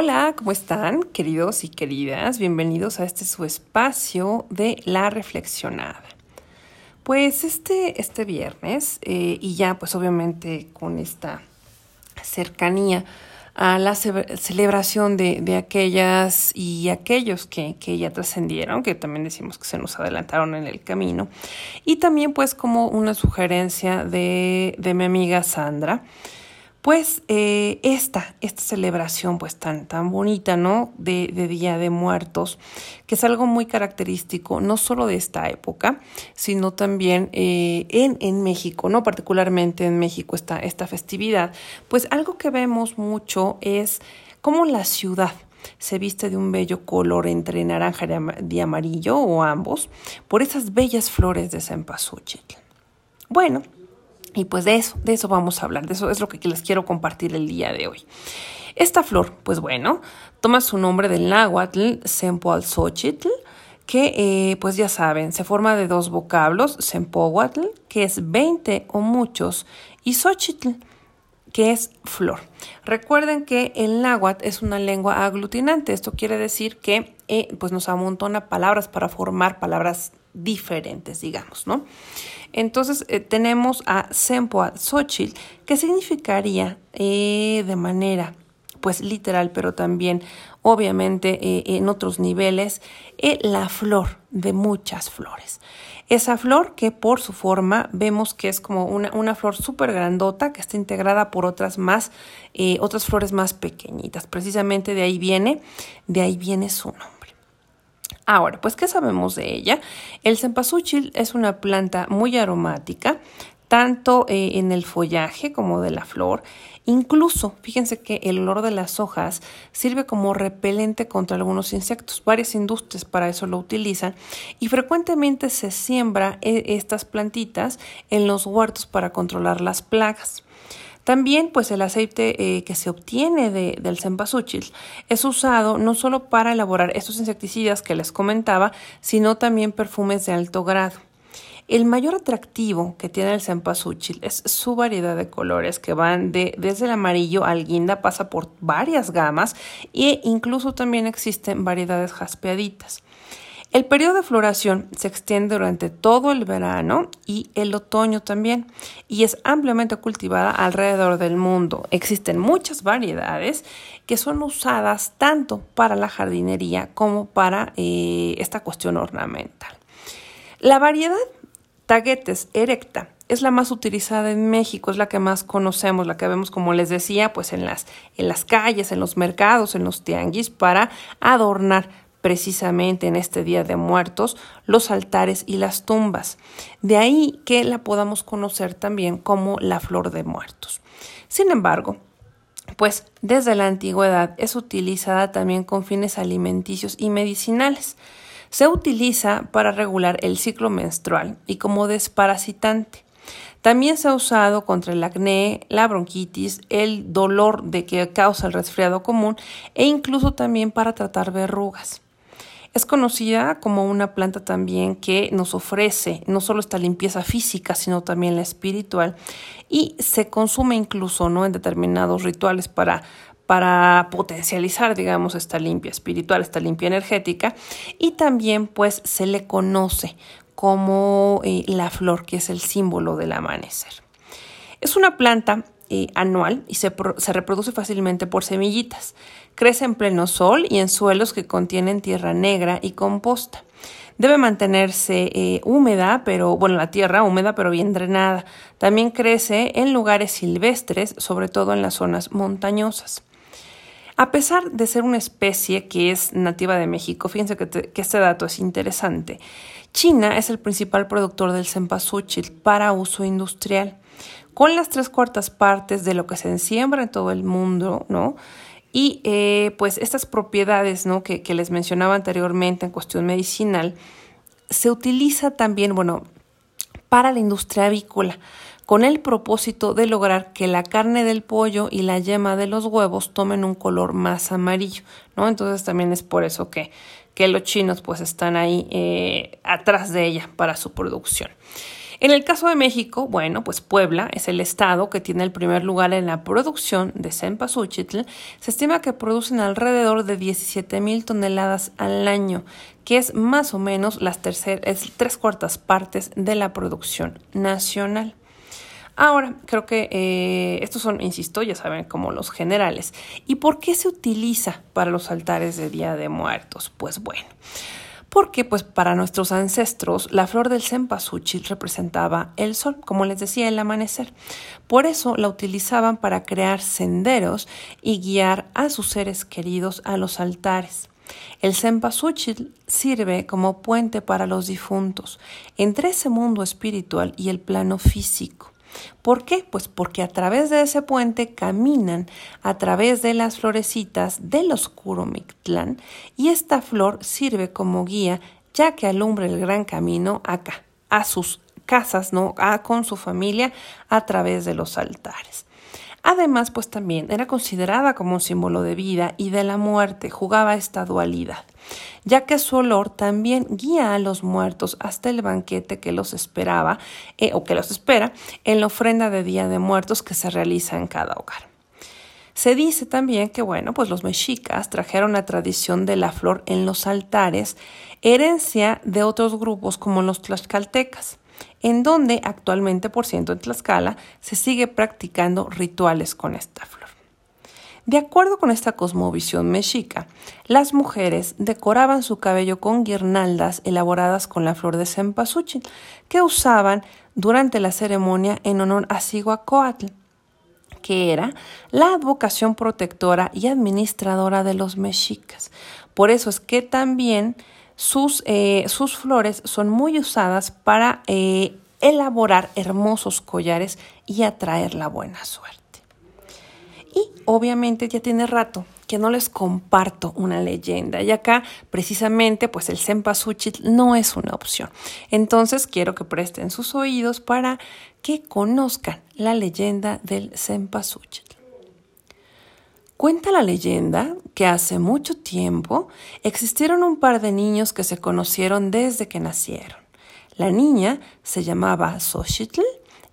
Hola, ¿cómo están, queridos y queridas? Bienvenidos a este su espacio de la reflexionada. Pues este, este viernes, eh, y ya pues obviamente con esta cercanía a la celebración de, de, aquellas y aquellos que, que ya trascendieron, que también decimos que se nos adelantaron en el camino, y también pues como una sugerencia de, de mi amiga Sandra, pues eh, esta, esta celebración pues tan, tan bonita, ¿no? De, de, Día de Muertos, que es algo muy característico, no solo de esta época, sino también eh, en, en México, ¿no? Particularmente en México esta, esta festividad, pues algo que vemos mucho es cómo la ciudad se viste de un bello color entre naranja y amarillo o ambos por esas bellas flores de cempasúchil. Bueno, y pues de eso, de eso vamos a hablar, de eso es lo que les quiero compartir el día de hoy. Esta flor, pues bueno, toma su nombre del náhuatl Sempoalxochitl, que eh, pues ya saben, se forma de dos vocablos, Sempohuatl, que es 20 o muchos, y Xochitl, que es flor. Recuerden que el náhuatl es una lengua aglutinante, esto quiere decir que eh, pues nos amontona palabras para formar palabras diferentes, digamos, ¿no? Entonces eh, tenemos a Sempoa Xochitl, que significaría eh, de manera pues literal, pero también obviamente eh, en otros niveles, la flor de muchas flores. Esa flor que por su forma vemos que es como una, una flor súper grandota que está integrada por otras más, otras flores más pequeñitas. Precisamente de ahí viene, de ahí viene su nombre. Ahora, pues, ¿qué sabemos de ella? El cempasúchil es una planta muy aromática, tanto eh, en el follaje como de la flor. Incluso, fíjense que el olor de las hojas sirve como repelente contra algunos insectos. Varias industrias para eso lo utilizan y frecuentemente se siembra eh, estas plantitas en los huertos para controlar las plagas. También, pues el aceite eh, que se obtiene de, del cempasúchil es usado no solo para elaborar estos insecticidas que les comentaba, sino también perfumes de alto grado. El mayor atractivo que tiene el cempasúchil es su variedad de colores que van de, desde el amarillo al guinda, pasa por varias gamas e incluso también existen variedades jaspeaditas. El periodo de floración se extiende durante todo el verano y el otoño también y es ampliamente cultivada alrededor del mundo. Existen muchas variedades que son usadas tanto para la jardinería como para eh, esta cuestión ornamental. La variedad Taguetes erecta es la más utilizada en México, es la que más conocemos, la que vemos, como les decía, pues en las, en las calles, en los mercados, en los tianguis, para adornar precisamente en este Día de Muertos los altares y las tumbas. De ahí que la podamos conocer también como la flor de muertos. Sin embargo, pues desde la antigüedad es utilizada también con fines alimenticios y medicinales. Se utiliza para regular el ciclo menstrual y como desparasitante. También se ha usado contra el acné, la bronquitis, el dolor de que causa el resfriado común e incluso también para tratar verrugas. Es conocida como una planta también que nos ofrece no solo esta limpieza física, sino también la espiritual y se consume incluso ¿no? en determinados rituales para para potencializar, digamos, esta limpia espiritual, esta limpia energética, y también pues se le conoce como eh, la flor, que es el símbolo del amanecer. Es una planta eh, anual y se, reproduce fácilmente por semillitas. Crece en pleno sol y en suelos que contienen tierra negra y composta. Debe mantenerse eh, húmeda, pero bueno, la tierra húmeda, pero bien drenada. También crece en lugares silvestres, sobre todo en las zonas montañosas. A pesar de ser una especie que es nativa de México, fíjense que, este dato es interesante. China es el principal productor del cempasúchil para uso industrial con las tres cuartas partes de lo que se siembra en todo el mundo, ¿no? Y eh, pues estas propiedades, ¿no? Que, que les mencionaba anteriormente en cuestión medicinal, se utiliza también, bueno, para la industria avícola, con el propósito de lograr que la carne del pollo y la yema de los huevos tomen un color más amarillo, ¿no? Entonces también es por eso que, que los chinos pues están ahí eh, atrás de ella para su producción. En el caso de México, bueno, pues Puebla es el estado que tiene el primer lugar en la producción de cempasúchil. Se estima que producen alrededor de 17 mil toneladas al año, que es más o menos las es tres cuartas partes de la producción nacional. Ahora, creo que eh, estos son, insisto, ya saben, como los generales. ¿Y por qué se utiliza para los altares de Día de Muertos? Pues bueno, porque pues para nuestros ancestros la flor del cempasúchil representaba el sol, como les decía, el amanecer. Por eso la utilizaban para crear senderos y guiar a sus seres queridos a los altares. El cempasúchil sirve como puente para los difuntos entre ese mundo espiritual y el plano físico. ¿Por qué? Pues porque a través de ese puente caminan a través de las florecitas del oscuro Mictlán y esta flor sirve como guía ya que alumbra el gran camino acá, a sus casas, ¿no? A, con su familia a través de los altares. Además, pues también era considerada como un símbolo de vida y de la muerte, jugaba esta dualidad ya que su olor también guía a los muertos hasta el banquete que los esperaba eh, o que los espera en la ofrenda de Día de Muertos que se realiza en cada hogar. Se dice también que, bueno, pues los mexicas trajeron la tradición de la flor en los altares, herencia de otros grupos como los tlaxcaltecas, en donde actualmente, por ciento en Tlaxcala, se sigue practicando rituales con esta flor. De acuerdo con esta cosmovisión mexica, las mujeres decoraban su cabello con guirnaldas elaboradas con la flor de cempasúchil, que usaban durante la ceremonia en honor a Cihuacóatl, que era la advocación protectora y administradora de los mexicas. Por eso es que también sus, eh, sus flores son muy usadas para eh, elaborar hermosos collares y atraer la buena suerte. Y obviamente ya tiene rato que no les comparto una leyenda. Y acá, precisamente, pues el cempasúchil no es una opción. Entonces, quiero que presten sus oídos para que conozcan la leyenda del cempasúchil. Cuenta la leyenda que hace mucho tiempo existieron un par de niños que se conocieron desde que nacieron. La niña se llamaba Xochitl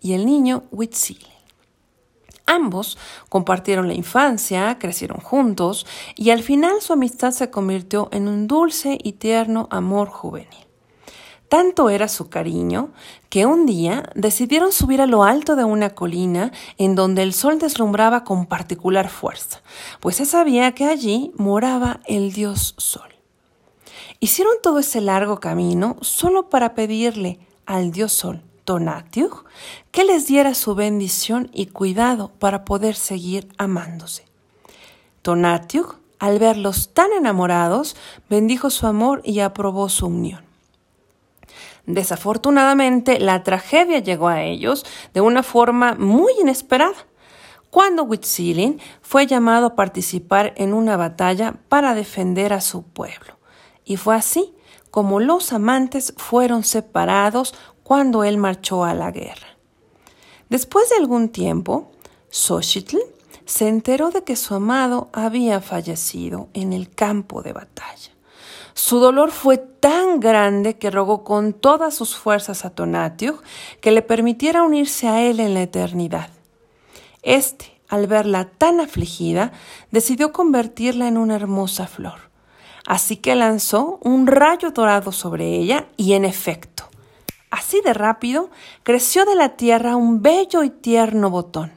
y el niño Huitzil. Ambos compartieron la infancia, crecieron juntos y al final su amistad se convirtió en un dulce y tierno amor juvenil. Tanto era su cariño que un día decidieron subir a lo alto de una colina en donde el sol deslumbraba con particular fuerza, pues se sabía que allí moraba el dios sol. Hicieron todo ese largo camino solo para pedirle al dios sol Tonatiuh que les diera su bendición y cuidado para poder seguir amándose. Tonatiuh, al verlos tan enamorados, bendijo su amor y aprobó su unión. Desafortunadamente, la tragedia llegó a ellos de una forma muy inesperada, cuando Huitzilin fue llamado a participar en una batalla para defender a su pueblo. Y fue así como los amantes fueron separados cuando él marchó a la guerra. Después de algún tiempo, Xochitl se enteró de que su amado había fallecido en el campo de batalla. Su dolor fue tan grande que rogó con todas sus fuerzas a Tonatiuh que le permitiera unirse a él en la eternidad. Este, al verla tan afligida, decidió convertirla en una hermosa flor. Así que lanzó un rayo dorado sobre ella y, en efecto, Así de rápido creció de la tierra un bello y tierno botón.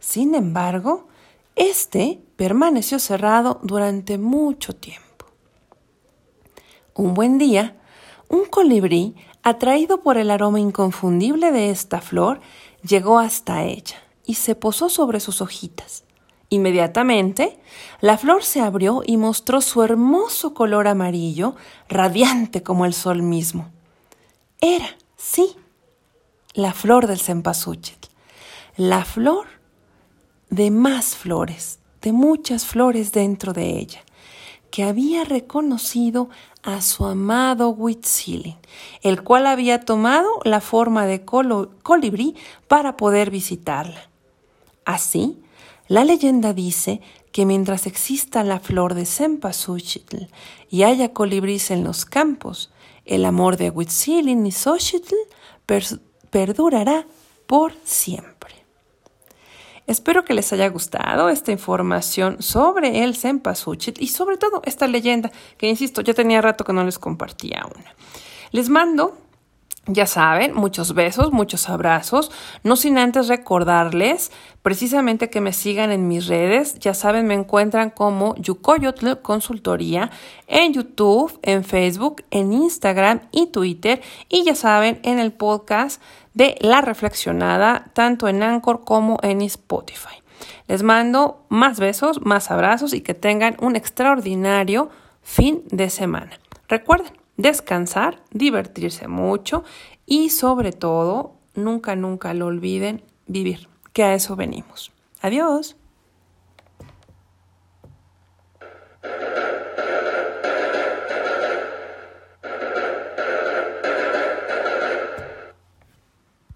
Sin embargo, éste permaneció cerrado durante mucho tiempo. Un buen día, un colibrí, atraído por el aroma inconfundible de esta flor, llegó hasta ella y se posó sobre sus hojitas. Inmediatamente, la flor se abrió y mostró su hermoso color amarillo, radiante como el sol mismo. Era, sí, la flor del cempasúchil, la flor de más flores, de muchas flores dentro de ella, que había reconocido a su amado Huitzilin, el cual había tomado la forma de colibrí para poder visitarla. Así, la leyenda dice que mientras exista la flor de cempasúchil y haya colibríes en los campos, el amor de Huitzilin y Xochitl perdurará por siempre. Espero que les haya gustado esta información sobre el Cempasúchil y sobre todo esta leyenda que, insisto, ya tenía rato que no les compartía una. Les mando ya saben, muchos besos, muchos abrazos, no sin antes recordarles precisamente que me sigan en mis redes, ya saben, me encuentran como Yucoyotl Consultoría en YouTube, en Facebook, en Instagram y Twitter y ya saben, en el podcast de La Reflexionada, tanto en Anchor como en Spotify. Les mando más besos, más abrazos y que tengan un extraordinario fin de semana. Recuerden, descansar, divertirse mucho y sobre todo, nunca, nunca lo olviden, vivir, que a eso venimos. Adiós.